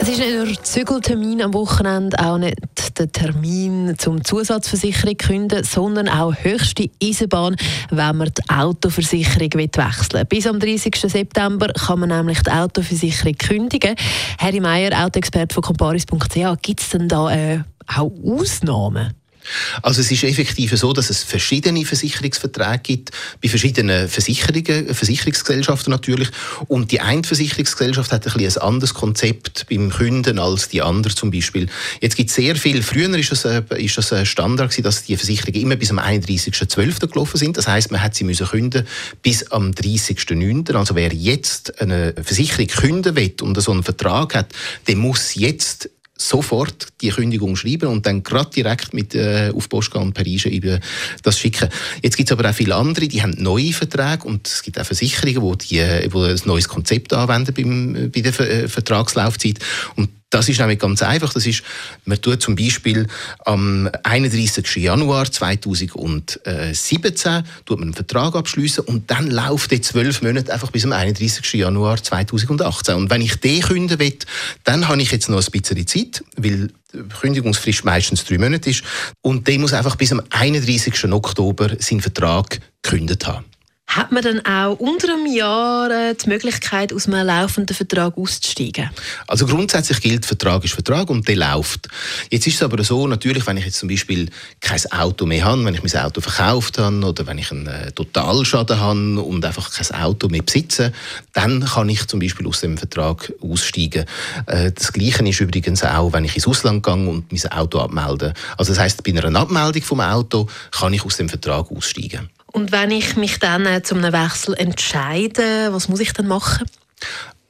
es ist nicht nur Zügeltermin am Wochenende, auch nicht der Termin zum Zusatzversicherung künden, sondern auch höchste Eisenbahn, wenn man die Autoversicherung wechseln will. Bis am 30. September kann man nämlich die Autoversicherung kündigen. Harry Meyer, Autoexperte von comparis.ch, gibt es denn da äh, auch Ausnahmen? Also es ist effektiv so, dass es verschiedene Versicherungsverträge gibt, bei verschiedenen Versicherungen, Versicherungsgesellschaften natürlich. Und die eine Versicherungsgesellschaft hat ein, bisschen ein anderes Konzept beim Kunden als die andere zum Beispiel. Jetzt gibt es sehr viel, früher ist es, äh, ist ein Standard gewesen, dass die Versicherungen immer bis am 31.12. gelaufen sind. Das heißt, man hat sie müssen künden bis am 30.09. Also wer jetzt eine Versicherung künden will und so einen Vertrag hat, der muss jetzt sofort die Kündigung schreiben und dann gerade direkt mit äh, auf Post gehen und e das schicken. Jetzt gibt es aber auch viele andere, die haben neue Verträge und es gibt auch Versicherungen, die, die, die ein neues Konzept anwenden beim, bei der äh, Vertragslaufzeit und das ist nämlich ganz einfach. Das ist, man tut zum Beispiel am 31. Januar 2017 tut man einen Vertrag abschließen und dann läuft der zwölf Monate einfach bis am 31. Januar 2018. Und wenn ich den künden will, dann habe ich jetzt noch ein bisschen Zeit, weil die Kündigungsfrist meistens drei Monate ist. Und der muss einfach bis am 31. Oktober seinen Vertrag gekündigt haben. Hat man dann auch unter einem Jahr äh, die Möglichkeit, aus einem laufenden Vertrag auszusteigen? Also grundsätzlich gilt, Vertrag ist Vertrag und der läuft. Jetzt ist es aber so, natürlich, wenn ich jetzt zum Beispiel kein Auto mehr habe, wenn ich mein Auto verkauft habe oder wenn ich einen äh, Totalschaden habe und einfach kein Auto mehr besitze, dann kann ich zum Beispiel aus dem Vertrag aussteigen. Äh, das Gleiche ist übrigens auch, wenn ich ins Ausland gehe und mein Auto abmelde. Also das heißt, bei einer Abmeldung vom Auto kann ich aus dem Vertrag aussteigen. Und wenn ich mich dann äh, zu einem Wechsel entscheide, was muss ich dann machen?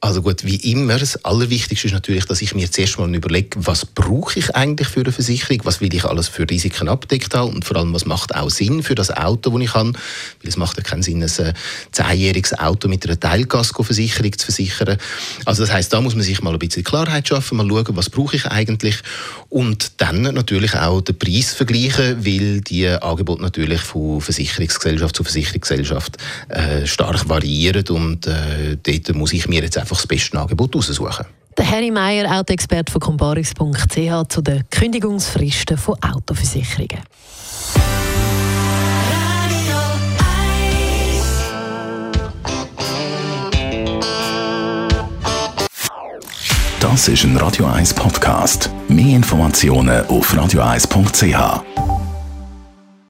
Also gut, wie immer, das Allerwichtigste ist natürlich, dass ich mir zuerst mal überlege, was brauche ich eigentlich für eine Versicherung, was will ich alles für Risiken abdeckt haben? Und vor allem, was macht auch Sinn für das Auto, das ich habe, weil es macht ja keinen Sinn, ein äh, zehnjähriges Auto mit einer Teilkaskoversicherung zu versichern. Also das heißt, da muss man sich mal ein bisschen Klarheit schaffen, mal schauen, was brauche ich eigentlich? Und dann natürlich auch den Preis vergleichen, weil die Angebote natürlich von Versicherungsgesellschaft zu Versicherungsgesellschaft äh, stark variieren. Und äh, dort muss ich mir jetzt einfach das beste Angebot aussuchen. Der Harry Meyer, Autoexperte von Comparis.ch zu den Kündigungsfristen von Autoversicherungen. Das ist ein Radio 1 Podcast. Mehr Informationen auf radio1.ch.